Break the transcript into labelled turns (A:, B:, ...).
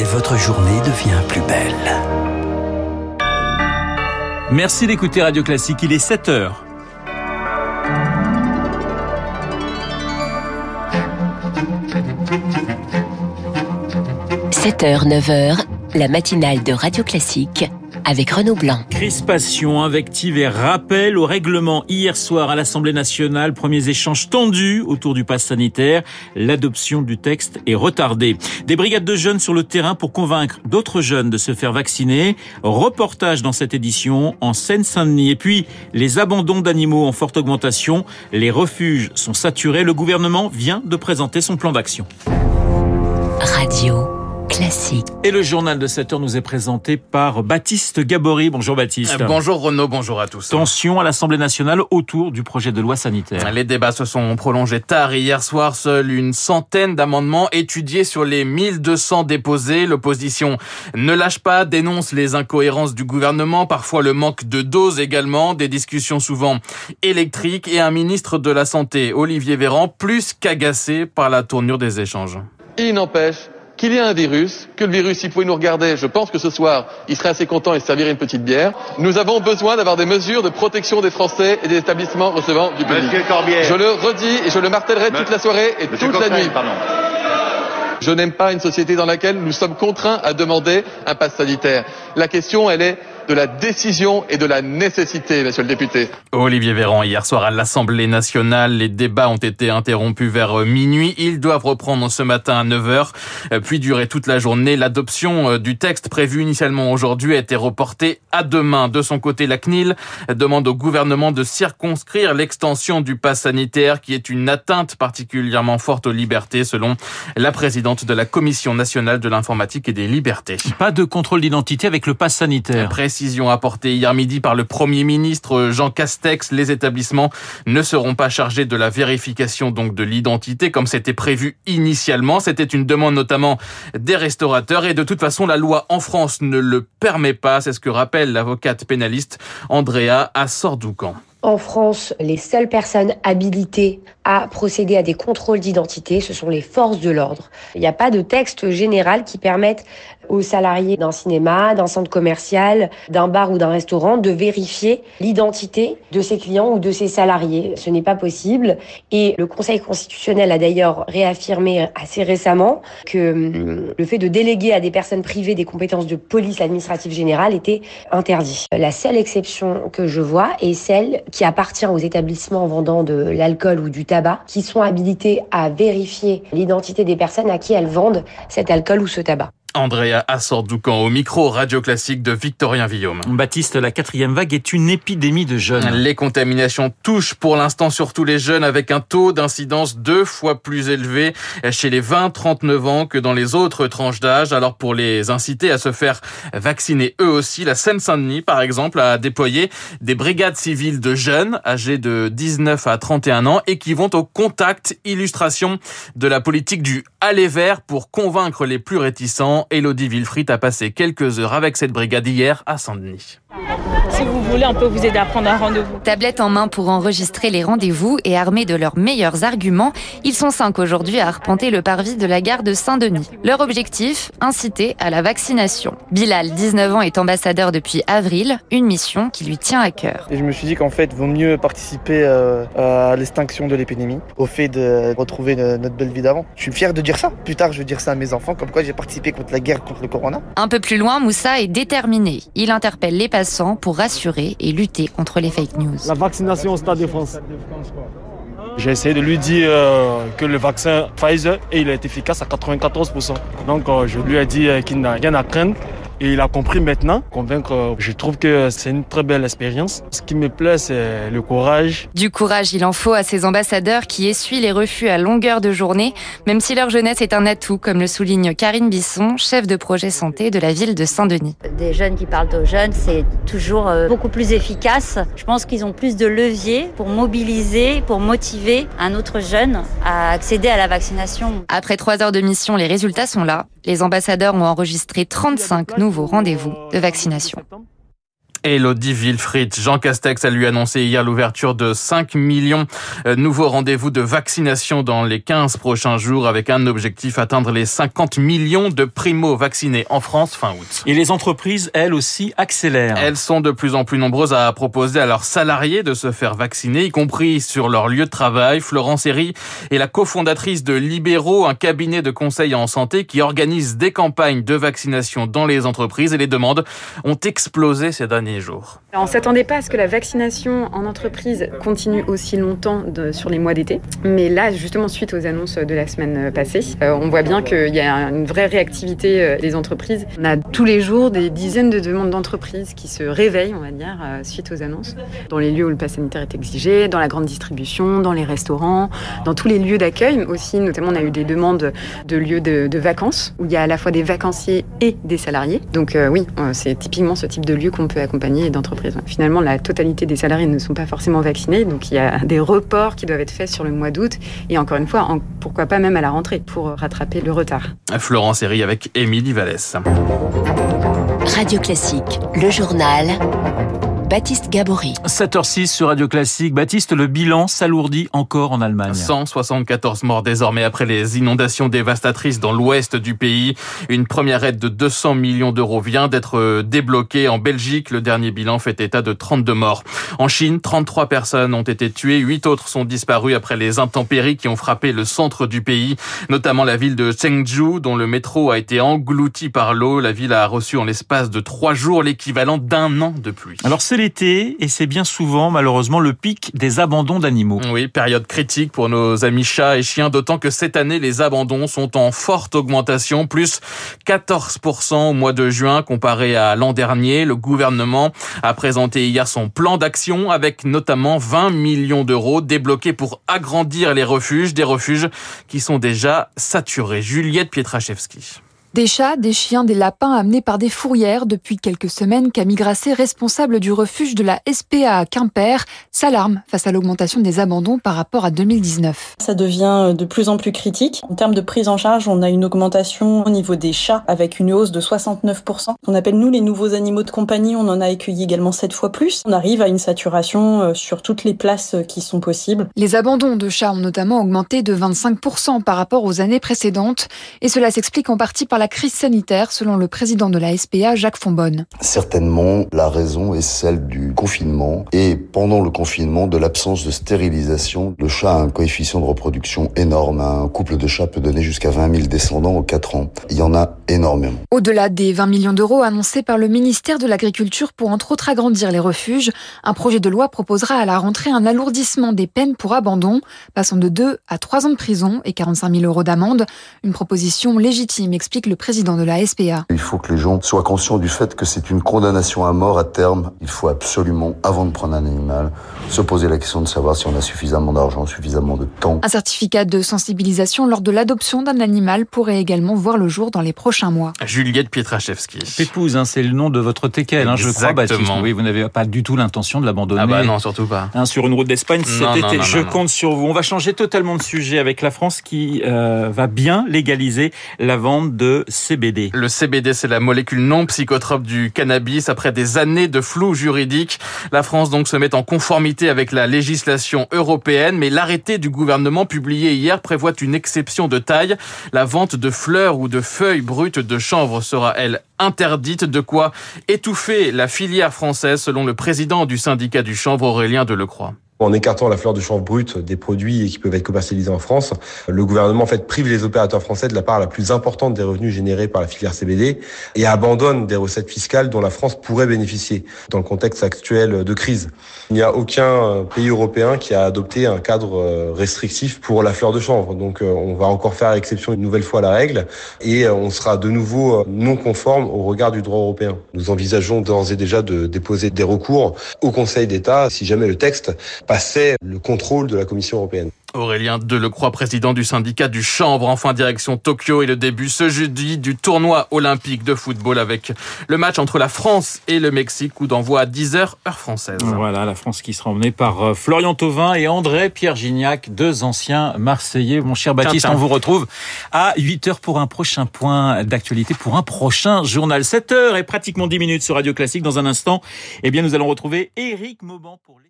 A: et votre journée devient plus belle.
B: Merci d'écouter Radio Classique, il est 7 heures.
C: – 7h, 9h, la matinale de Radio Classique avec Renaud Blanc.
B: Crispation, invective et rappel au règlement hier soir à l'Assemblée nationale. Premiers échanges tendus autour du pass sanitaire. L'adoption du texte est retardée. Des brigades de jeunes sur le terrain pour convaincre d'autres jeunes de se faire vacciner. Reportage dans cette édition en Seine-Saint-Denis. Et puis, les abandons d'animaux en forte augmentation. Les refuges sont saturés. Le gouvernement vient de présenter son plan d'action.
C: Radio. Classique.
B: Et le journal de 7 heure nous est présenté par Baptiste Gabory. Bonjour Baptiste.
D: Euh, bonjour Renaud, bonjour à tous.
B: Tension à l'Assemblée nationale autour du projet de loi sanitaire.
D: Les débats se sont prolongés tard hier soir. Seule une centaine d'amendements étudiés sur les 1200 déposés. L'opposition ne lâche pas, dénonce les incohérences du gouvernement, parfois le manque de doses également, des discussions souvent électriques et un ministre de la Santé, Olivier Véran, plus qu'agacé par la tournure des échanges.
E: Il n'empêche qu'il y a un virus, que le virus, s'il pouvait nous regarder, je pense que ce soir, il serait assez content et se servirait une petite bière. Nous avons besoin d'avoir des mesures de protection des Français et des établissements recevant du public. Je le redis et je le martellerai toute la soirée et toute la nuit. Je n'aime pas une société dans laquelle nous sommes contraints à demander un pass sanitaire. La question, elle est de la décision et de la nécessité, monsieur le député.
D: Olivier Véran, hier soir à l'Assemblée nationale, les débats ont été interrompus vers minuit. Ils doivent reprendre ce matin à 9h, puis durer toute la journée. L'adoption euh, du texte prévu initialement aujourd'hui a été reportée à demain. De son côté, la CNIL demande au gouvernement de circonscrire l'extension du pass sanitaire qui est une atteinte particulièrement forte aux libertés selon la présidente de la Commission nationale de l'informatique et des libertés.
B: Pas de contrôle d'identité avec le pass sanitaire
D: précision apportée hier midi par le Premier ministre Jean Castex. Les établissements ne seront pas chargés de la vérification donc de l'identité comme c'était prévu initialement. C'était une demande notamment des restaurateurs et de toute façon la loi en France ne le permet pas. C'est ce que rappelle l'avocate pénaliste Andrea Assordoucan.
F: En France, les seules personnes habilitées procéder à des contrôles d'identité, ce sont les forces de l'ordre. Il n'y a pas de texte général qui permette aux salariés d'un cinéma, d'un centre commercial, d'un bar ou d'un restaurant de vérifier l'identité de ses clients ou de ses salariés. Ce n'est pas possible. Et le Conseil constitutionnel a d'ailleurs réaffirmé assez récemment que hum, le fait de déléguer à des personnes privées des compétences de police administrative générale était interdit. La seule exception que je vois est celle qui appartient aux établissements vendant de l'alcool ou du tabac, qui sont habilités à vérifier l'identité des personnes à qui elles vendent cet alcool ou ce tabac.
D: Andrea Assordoucan au micro radio classique de Victorien Villaume.
B: Baptiste, la quatrième vague est une épidémie de jeunes.
D: Les contaminations touchent pour l'instant surtout les jeunes avec un taux d'incidence deux fois plus élevé chez les 20-39 ans que dans les autres tranches d'âge. Alors pour les inciter à se faire vacciner eux aussi, la Seine-Saint-Denis par exemple a déployé des brigades civiles de jeunes âgés de 19 à 31 ans et qui vont au contact illustration de la politique du aller vert pour convaincre les plus réticents Elodie Wilfried a passé quelques heures avec cette brigade hier à Saint-Denis.
G: Voulez, on peut vous aider à prendre un rendez-vous.
H: Tablette en main pour enregistrer les rendez-vous et armés de leurs meilleurs arguments, ils sont cinq aujourd'hui à arpenter le parvis de la gare de Saint-Denis. Leur objectif Inciter à la vaccination. Bilal, 19 ans, est ambassadeur depuis avril, une mission qui lui tient à cœur.
I: Et je me suis dit qu'en fait, il vaut mieux participer euh, à l'extinction de l'épidémie, au fait de retrouver notre belle vie d'avant. Je suis fier de dire ça. Plus tard, je vais dire ça à mes enfants, comme quoi j'ai participé contre la guerre contre le corona.
H: Un peu plus loin, Moussa est déterminé. Il interpelle les passants pour rassurer et lutter contre les fake news.
J: La vaccination au Stade de France. J'ai essayé de lui dire euh, que le vaccin Pfizer, il est efficace à 94%. Donc euh, je lui ai dit euh, qu'il n'a rien à craindre et il a compris maintenant, convaincre, je trouve que c'est une très belle expérience. Ce qui me plaît, c'est le courage.
H: Du courage, il en faut à ces ambassadeurs qui essuient les refus à longueur de journée, même si leur jeunesse est un atout, comme le souligne Karine Bisson, chef de projet santé de la ville de Saint-Denis.
K: Des jeunes qui parlent aux jeunes, c'est toujours euh, beaucoup plus efficace. Je pense qu'ils ont plus de leviers pour mobiliser, pour motiver un autre jeune à accéder à la vaccination.
H: Après trois heures de mission, les résultats sont là. Les ambassadeurs ont enregistré 35 nouveaux rendez-vous de vaccination.
D: Elodie Wilfried. Jean Castex a lui annoncé hier l'ouverture de 5 millions euh, nouveaux rendez-vous de vaccination dans les 15 prochains jours avec un objectif atteindre les 50 millions de primo-vaccinés en France fin août.
B: Et les entreprises, elles aussi, accélèrent.
D: Elles sont de plus en plus nombreuses à proposer à leurs salariés de se faire vacciner, y compris sur leur lieu de travail. Florence Herry est la cofondatrice de Libéraux, un cabinet de conseil en santé qui organise des campagnes de vaccination dans les entreprises et les demandes ont explosé ces
L: on ne s'attendait pas à ce que la vaccination en entreprise continue aussi longtemps sur les mois d'été. Mais là, justement, suite aux annonces de la semaine passée, euh, on voit bien qu'il y a une vraie réactivité euh, des entreprises. On a tous les jours des dizaines de demandes d'entreprises qui se réveillent, on va dire, euh, suite aux annonces. Dans les lieux où le pass sanitaire est exigé, dans la grande distribution, dans les restaurants, dans tous les lieux d'accueil aussi. Notamment, on a eu des demandes de lieux de, de, vacances où il y a à la fois des vacanciers et des salariés. Donc oui, c'est typiquement ce type de lieu qu'on peut accompagner d'entreprises. Finalement, la totalité des salariés ne sont pas forcément vaccinés, donc il y a des reports qui doivent être faits sur le mois d'août et encore une fois, pourquoi pas même à la rentrée pour rattraper le retard.
D: Florence Herry avec Émilie Vallès.
C: Radio Classique, le journal. Baptiste Gabory.
B: 7h06 sur Radio Classique. Baptiste, le bilan s'alourdit encore en Allemagne.
D: 174 morts désormais après les inondations dévastatrices dans l'ouest du pays. Une première aide de 200 millions d'euros vient d'être débloquée en Belgique. Le dernier bilan fait état de 32 morts. En Chine, 33 personnes ont été tuées. 8 autres sont disparues après les intempéries qui ont frappé le centre du pays, notamment la ville de Chengdu dont le métro a été englouti par l'eau. La ville a reçu en l'espace de 3 jours l'équivalent d'un an de pluie.
B: Alors c'est l'été et c'est bien souvent malheureusement le pic des abandons d'animaux.
D: Oui, période critique pour nos amis chats et chiens, d'autant que cette année les abandons sont en forte augmentation, plus 14% au mois de juin comparé à l'an dernier. Le gouvernement a présenté hier son plan d'action avec notamment 20 millions d'euros débloqués pour agrandir les refuges, des refuges qui sont déjà saturés. Juliette Pietraszewski.
M: Des chats, des chiens, des lapins amenés par des fourrières depuis quelques semaines, Camille Grasset, responsable du refuge de la SPA à Quimper, s'alarme face à l'augmentation des abandons par rapport à 2019.
N: Ça devient de plus en plus critique. En termes de prise en charge, on a une augmentation au niveau des chats avec une hausse de 69%. On appelle nous les nouveaux animaux de compagnie, on en a accueilli également 7 fois plus. On arrive à une saturation sur toutes les places qui sont possibles.
M: Les abandons de chats ont notamment augmenté de 25% par rapport aux années précédentes et cela s'explique en partie par la crise sanitaire, selon le président de la SPA, Jacques Fonbonne.
O: Certainement, la raison est celle du confinement et pendant le confinement, de l'absence de stérilisation. Le chat a un coefficient de reproduction énorme. Un couple de chats peut donner jusqu'à 20 000 descendants en 4 ans. Il y en a énormément.
M: Au-delà des 20 millions d'euros annoncés par le ministère de l'Agriculture pour entre autres agrandir les refuges, un projet de loi proposera à la rentrée un alourdissement des peines pour abandon, passant de 2 à 3 ans de prison et 45 000 euros d'amende. Une proposition légitime, explique le président de la SPA.
O: Il faut que les gens soient conscients du fait que c'est une condamnation à mort à terme. Il faut absolument, avant de prendre un animal, se poser la question de savoir si on a suffisamment d'argent, suffisamment de temps.
M: Un certificat de sensibilisation lors de l'adoption d'un animal pourrait également voir le jour dans les prochains mois.
D: Juliette Pietraszewski.
B: Pépouze, hein, c'est le nom de votre teckel, hein, je crois, Baptiste. Oui, vous n'avez pas du tout l'intention de l'abandonner.
D: Ah bah non, surtout pas.
B: Hein, sur une route d'Espagne cet
D: Non,
B: été.
D: non, non,
B: je
D: non, non.
B: compte sur vous. On va changer totalement de sujet avec la France qui euh, va bien légaliser la vente de
D: Le CBD, c'est la molécule non psychotrope du cannabis. Après des années de flou juridique, la France donc se met en conformité avec la législation européenne, mais l'arrêté du gouvernement publié hier prévoit une exception de taille. La vente de fleurs ou de feuilles brutes de chanvre sera, elle, interdite. De quoi étouffer la filière française, selon le président du syndicat du chanvre, Aurélien Delecroix.
P: En écartant la fleur de chanvre brute des produits qui peuvent être commercialisés en France, le gouvernement en fait prive les opérateurs français de la part la plus importante des revenus générés par la filière CBD et abandonne des recettes fiscales dont la France pourrait bénéficier dans le contexte actuel de crise. Il n'y a aucun pays européen qui a adopté un cadre restrictif pour la fleur de chanvre. Donc on va encore faire exception une nouvelle fois à la règle et on sera de nouveau non conforme au regard du droit européen. Nous envisageons d'ores et déjà de déposer des recours au Conseil d'État si jamais le texte passait le contrôle de la Commission européenne.
D: Aurélien Delecroix, président du syndicat du Chambre, enfin direction Tokyo et le début ce jeudi du tournoi olympique de football avec le match entre la France et le Mexique, coup d'envoi à 10h heure française.
B: Voilà, la France qui sera emmenée par euh, Florian Thauvin et André Pierre Gignac, deux anciens Marseillais. Mon cher Baptiste, on vous retrouve à 8h pour un prochain point d'actualité, pour un prochain journal. 7h et pratiquement 10 minutes sur Radio Classique. Dans un instant, eh bien, nous allons retrouver Éric Mauban pour les